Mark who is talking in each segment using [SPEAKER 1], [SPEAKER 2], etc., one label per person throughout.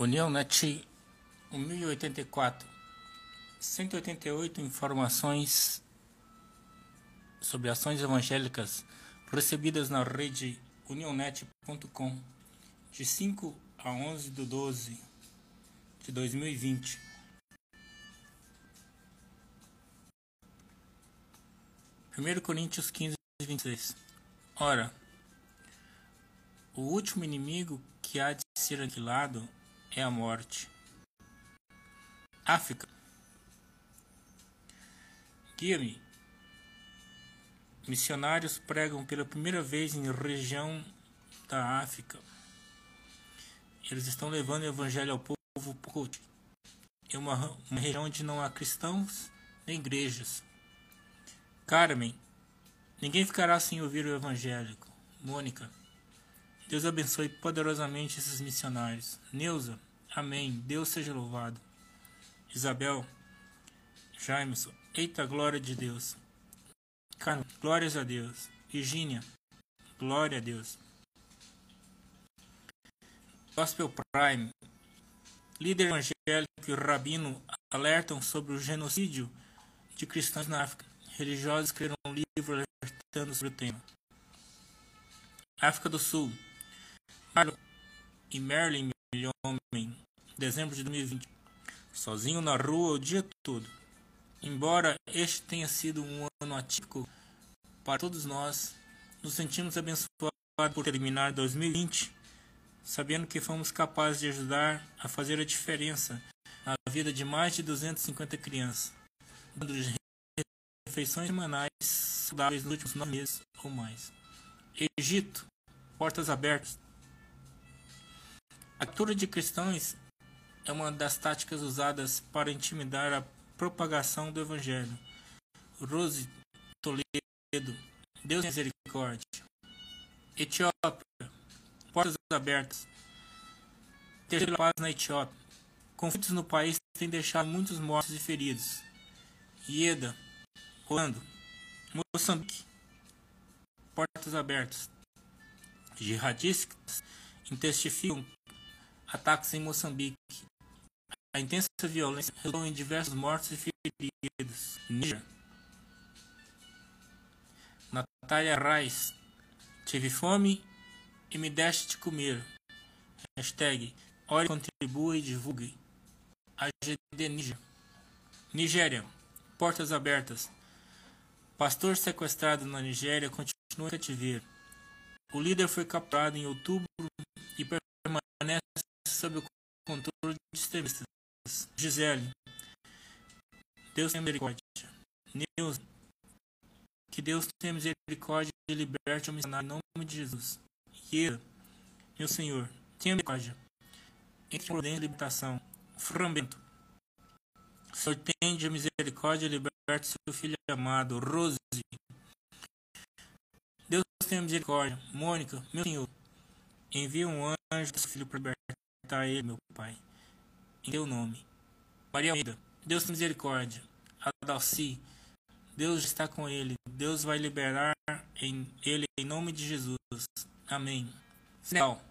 [SPEAKER 1] União Net 1084 188 informações sobre ações evangélicas recebidas na rede unionet.com de 5 a 11 de 12 de 2020. Primeiro Coríntios 15, 26. Ora, o último inimigo que há de ser aniquilado é a morte. África. Guia-me. Missionários pregam pela primeira vez em região da África. Eles estão levando o evangelho ao povo Pokot. É uma, uma região onde não há cristãos nem igrejas. Carmen, ninguém ficará sem ouvir o evangélico. Mônica, Deus abençoe poderosamente esses missionários. Neuza, amém. Deus seja louvado. Isabel, Jameson, eita glória de Deus. Carmen, glórias a Deus. Virgínia, glória a Deus. Gospel Prime, líder evangélico e rabino alertam sobre o genocídio de cristãos na África. Religiosos escreveram um livro alertando sobre o tema. África do Sul, Marlon e Marilyn Homem, dezembro de 2020, sozinho na rua o dia todo. Embora este tenha sido um ano atípico para todos nós, nos sentimos abençoados por terminar 2020, sabendo que fomos capazes de ajudar a fazer a diferença na vida de mais de 250 crianças, dando refeições semanais saudáveis nos últimos nove meses ou mais. Egito, portas abertas. A captura de cristãos é uma das táticas usadas para intimidar a propagação do Evangelho. Rose Toledo, Deus misericórdia. Etiópia, portas abertas. Terceira paz na Etiópia. Conflitos no país têm deixado muitos mortos e feridos. Ieda, Rolando, Moçambique, portas abertas. Jihadistas intensificam ataques em Moçambique. A intensa violência resultou em diversos mortos e feridos. Níger. Natália Reis. Tive fome e me deste de comer. Hashtag Ore, contribua e divulgue. AGD Níger. Nigéria. Portas abertas. Pastor sequestrado na Nigéria continua em cativeiro. O líder foi capturado em outubro e permanece sob o controle de extremistas. Gisele. Deus tenha misericórdia. Neus. Que Deus tenha misericórdia e liberte o missionário em nome de Jesus. Ieda. Meu Senhor, tenha misericórdia. Entre prudência e libertação. Frambento. Senhor, tende a misericórdia e liberte seu filho amado. Rose. Deus tenha misericórdia. Mônica, meu Senhor, envia um anjo do seu filho para libertar ele, meu Pai. Em teu nome. Maria Almeida, Deus tenha misericórdia. Adalci, Deus está com ele. Deus vai liberar em ele em nome de Jesus. Amém. Senegal.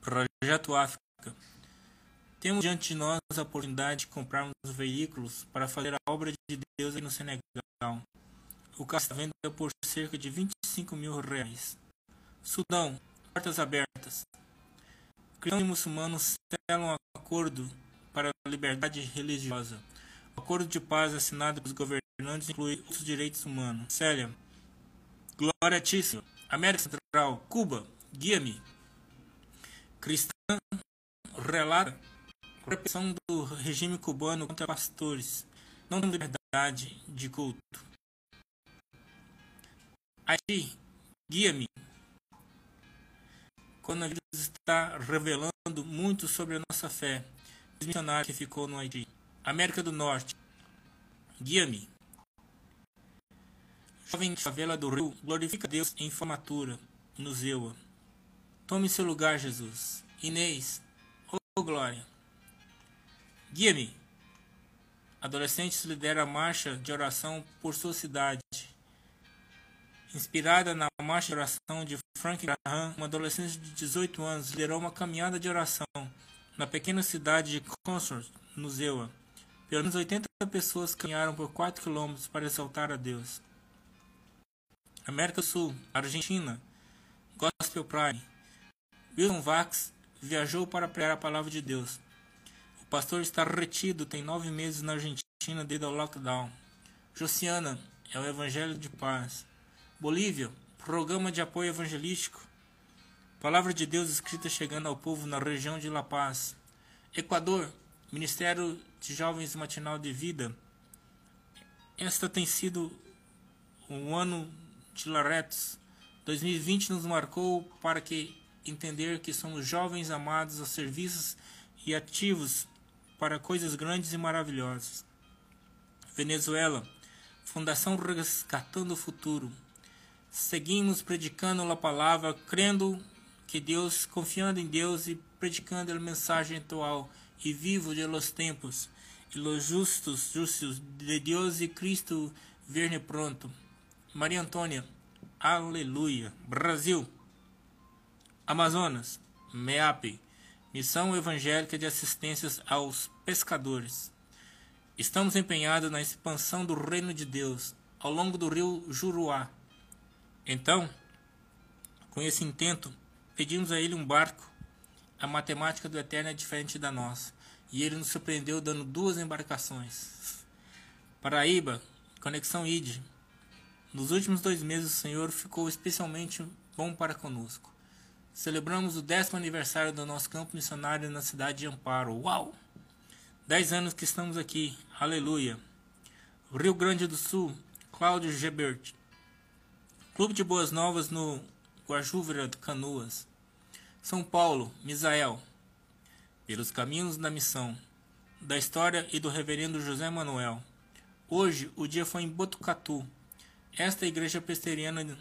[SPEAKER 1] Projeto África. Temos diante de nós a oportunidade de comprarmos veículos para fazer a obra de Deus no Senegal. O carro está vendendo por cerca de 25 mil reais. Sudão, portas abertas. Cristãos e muçulmanos selam um acordo para a liberdade religiosa. O acordo de paz assinado pelos governantes inclui os direitos humanos. Célia, Glória a ti, Senhor. América Central, Cuba, guia-me. Cristã relata repressão do regime cubano contra pastores, não tendo liberdade de culto. Haiti, guia-me. Quando a vida está revelando muito sobre a nossa fé, o missionário que ficou no Haiti. América do Norte, guia-me. Jovem de favela do Rio, glorifica Deus em formatura, no Zewa. Tome seu lugar, Jesus. Inês, oh glória. Guia-me. Adolescentes lidera a marcha de oração por sua cidade. Inspirada na marcha de oração de Frank Graham, uma adolescente de 18 anos liderou uma caminhada de oração na pequena cidade de Consort, no Zewa. Pelo menos 80 pessoas caminharam por 4 quilômetros para exaltar a Deus. América do Sul, Argentina, Gospel Prime. Wilson Vax viajou para pregar a palavra de Deus. O pastor está retido, tem nove meses na Argentina devido ao lockdown. Josiana é o Evangelho de Paz. Bolívia, programa de apoio evangelístico. Palavra de Deus escrita chegando ao povo na região de La Paz. Equador, Ministério de Jovens Matinal de Vida. Esta tem sido um ano de Laretos. 2020 nos marcou para que entender que somos jovens amados a serviços e ativos para coisas grandes e maravilhosas. Venezuela, Fundação Resgatando o Futuro. Seguimos predicando a palavra, crendo que Deus, confiando em Deus e predicando a mensagem atual e vivo de los tempos, e los justos, justos de Deus e Cristo verne pronto. Maria Antônia, aleluia. Brasil, Amazonas, MEAP, Missão Evangélica de Assistências aos Pescadores. Estamos empenhados na expansão do reino de Deus ao longo do rio Juruá. Então, com esse intento, Pedimos a ele um barco. A matemática do Eterno é diferente da nossa. E ele nos surpreendeu dando duas embarcações. Paraíba, Conexão ID. Nos últimos dois meses o Senhor ficou especialmente bom para conosco. Celebramos o décimo aniversário do nosso campo missionário na cidade de Amparo. Uau! Dez anos que estamos aqui. Aleluia! Rio Grande do Sul, Cláudio Gebert. Clube de Boas Novas no Guajúvera de Canoas. São Paulo, Misael. Pelos caminhos da missão, da história e do reverendo José Manuel. Hoje o dia foi em Botucatu. Esta é igreja presbiteriana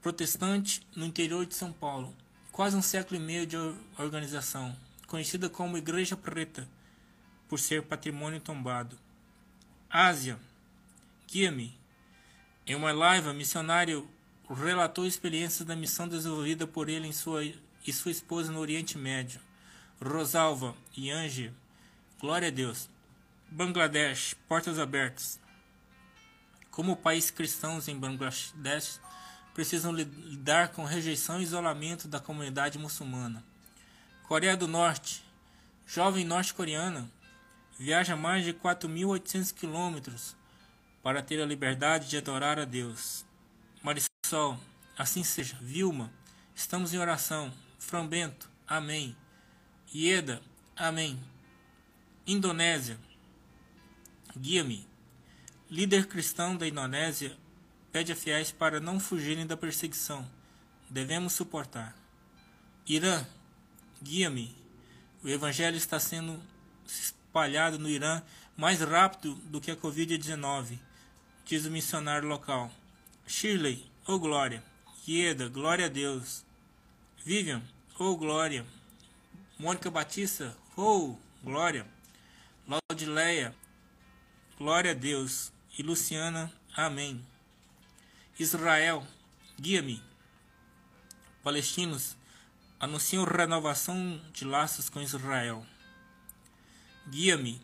[SPEAKER 1] protestante no interior de São Paulo. Quase um século e meio de organização, conhecida como Igreja Preta, por ser patrimônio tombado. Ásia, guia-me. Em uma live, missionário relatou experiências da missão desenvolvida por ele sua, e sua esposa no Oriente Médio. Rosalva e Angie, glória a Deus. Bangladesh, portas abertas. Como país cristãos em Bangladesh precisam lidar com rejeição e isolamento da comunidade muçulmana. Coreia do Norte, jovem norte-coreana, viaja mais de 4.800 quilômetros para ter a liberdade de adorar a Deus. Sol, assim seja. Vilma, estamos em oração. Frão Bento, amém. Ieda, amém. Indonésia, guia-me. Líder cristão da Indonésia pede a fiéis para não fugirem da perseguição. Devemos suportar. Irã, guia-me. O evangelho está sendo espalhado no Irã mais rápido do que a Covid-19, diz o missionário local. Shirley, oh glória. Ieda, glória a Deus. Vivian, oh glória. Mônica Batista, oh glória. Laudileia, glória a Deus. E Luciana, amém. Israel, guia-me. Palestinos, anunciam renovação de laços com Israel. Guia-me.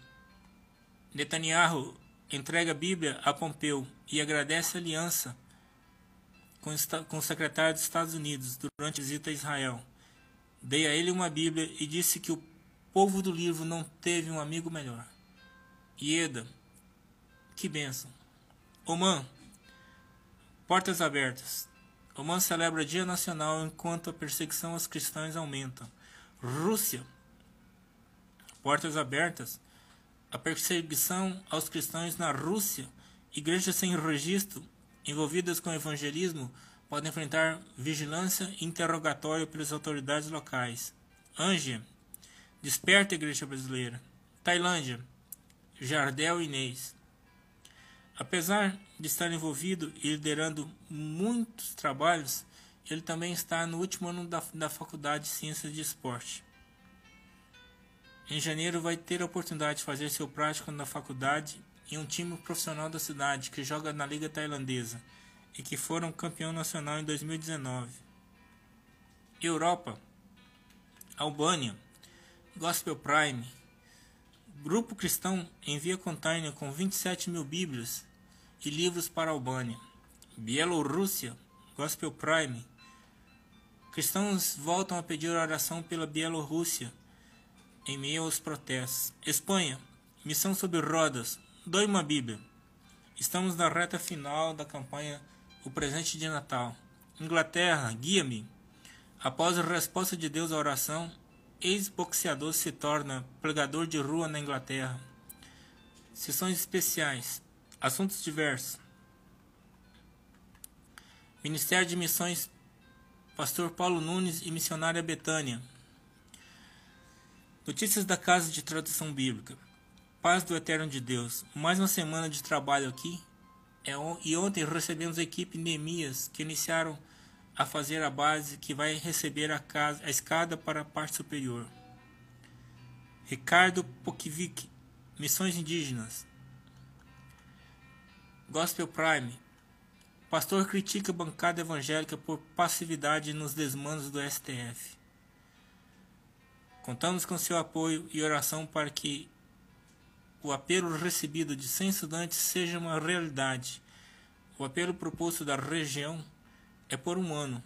[SPEAKER 1] Netanyahu entrega a Bíblia a Pompeu e agradece a aliança com o secretário dos Estados Unidos durante a visita a Israel. Dei a ele uma Bíblia e disse que o povo do livro não teve um amigo melhor. Ieda, que bênção. Oman, portas abertas. Oman celebra Dia Nacional enquanto a perseguição aos cristãos aumenta. Rússia, portas abertas. A perseguição aos cristãos na Rússia, igreja sem registro, envolvidas com evangelismo podem enfrentar vigilância e interrogatório pelas autoridades locais. Ângia, desperta a igreja brasileira. Tailândia, Jardel Inês. Apesar de estar envolvido e liderando muitos trabalhos, ele também está no último ano da, da Faculdade de Ciências de Esporte. Em janeiro vai ter a oportunidade de fazer seu prático na faculdade e um time profissional da cidade que joga na Liga Tailandesa e que foram campeão nacional em 2019. Europa, Albânia, Gospel Prime. Grupo cristão envia container com 27 mil bíblias e livros para a Albânia. Bielorrússia. Gospel Prime. Cristãos voltam a pedir oração pela Bielorrússia em meio aos protestos. Espanha. Missão sobre rodas. Doe uma Bíblia. Estamos na reta final da campanha O Presente de Natal. Inglaterra, guia-me. Após a resposta de Deus à oração, ex-boxeador se torna pregador de rua na Inglaterra. Sessões especiais. Assuntos diversos. Ministério de Missões Pastor Paulo Nunes e Missionária Betânia. Notícias da Casa de Tradução Bíblica. Paz do Eterno de Deus. Mais uma semana de trabalho aqui. É, e ontem recebemos a equipe Neemias que iniciaram a fazer a base que vai receber a, casa, a escada para a parte superior. Ricardo Pokivik, Missões Indígenas. Gospel Prime. Pastor critica a bancada evangélica por passividade nos desmandos do STF. Contamos com seu apoio e oração para que o apelo recebido de 100 estudantes seja uma realidade. O apelo proposto da região é por um ano.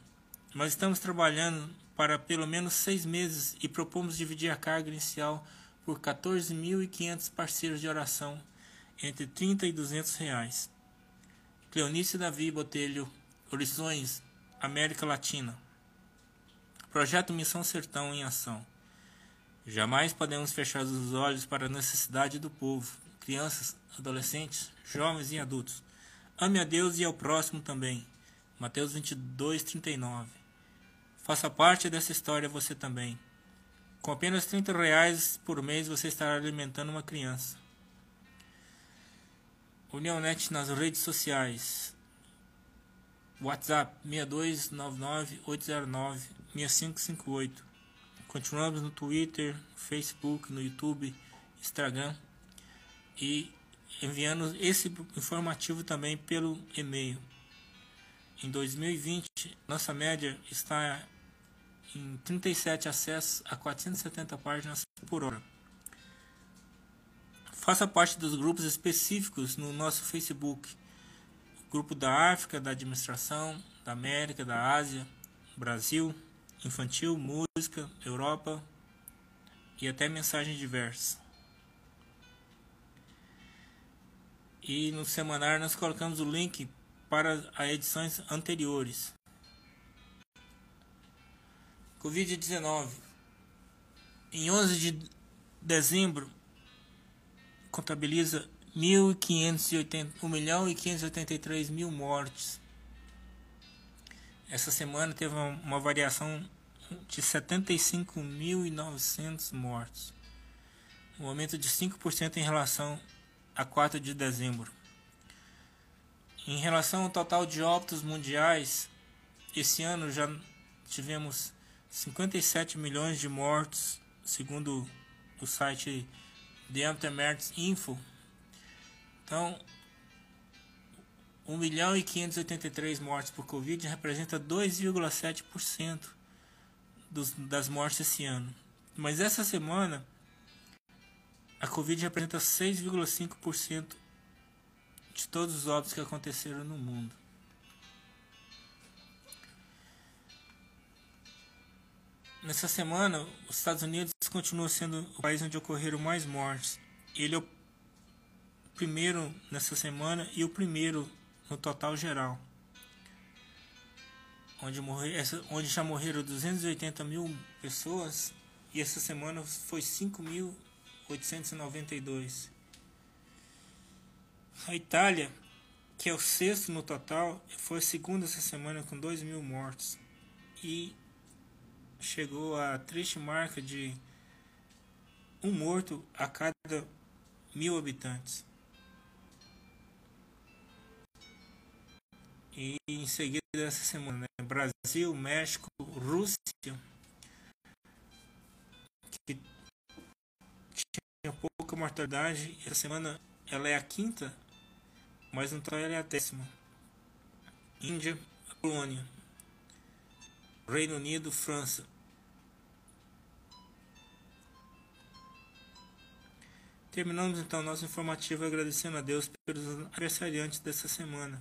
[SPEAKER 1] Nós estamos trabalhando para pelo menos seis meses e propomos dividir a carga inicial por 14.500 parceiros de oração entre 30 e 200 reais. Cleonice Davi Botelho, Horizões, América Latina. Projeto Missão Sertão em Ação. Jamais podemos fechar os olhos para a necessidade do povo, crianças, adolescentes, jovens e adultos. Ame a Deus e ao próximo também. Mateus 22, 39. Faça parte dessa história você também. Com apenas 30 reais por mês você estará alimentando uma criança. Unionet nas redes sociais. WhatsApp 6299 809 6558. Continuamos no Twitter, Facebook, no YouTube, Instagram e enviando esse informativo também pelo e-mail. Em 2020, nossa média está em 37 acessos a 470 páginas por hora. Faça parte dos grupos específicos no nosso Facebook. Grupo da África, da Administração, da América, da Ásia, Brasil infantil, música, Europa e até mensagens diversas. E no semanário nós colocamos o link para as edições anteriores. Covid-19. Em 11 de dezembro, contabiliza 1 milhão e 583 mil mortes essa semana teve uma, variação de 75.900 mortos, um aumento de 5% em relação a 4 de dezembro. Em relação ao total de óbitos mundiais, esse ano já tivemos 57 milhões de mortos, segundo o site The Aftermath Info. Então, 1 milhão e 583 mortes por Covid representa 2,7% das mortes esse ano. Mas essa semana, a Covid representa 6,5% de todos os óbitos que aconteceram no mundo. Nessa semana, os Estados Unidos continua sendo o país onde ocorreram mais mortes. Ele é o primeiro nessa semana e o primeiro no total geral, onde, morre, essa, onde já morreram 280 mil pessoas e essa semana foi 5.892. A Itália, que é o sexto no total, foi a segunda essa semana com 2 mil mortos e chegou à triste marca de um morto a cada mil habitantes. E em seguida essa semana, né? Brasil, México, Rússia, que tinha pouca mortalidade, essa semana ela é a quinta, mas então ela é a décima. Índia, Polônia, Reino Unido, França. Terminamos então nosso informativo agradecendo a Deus pelos aniversariantes dessa semana.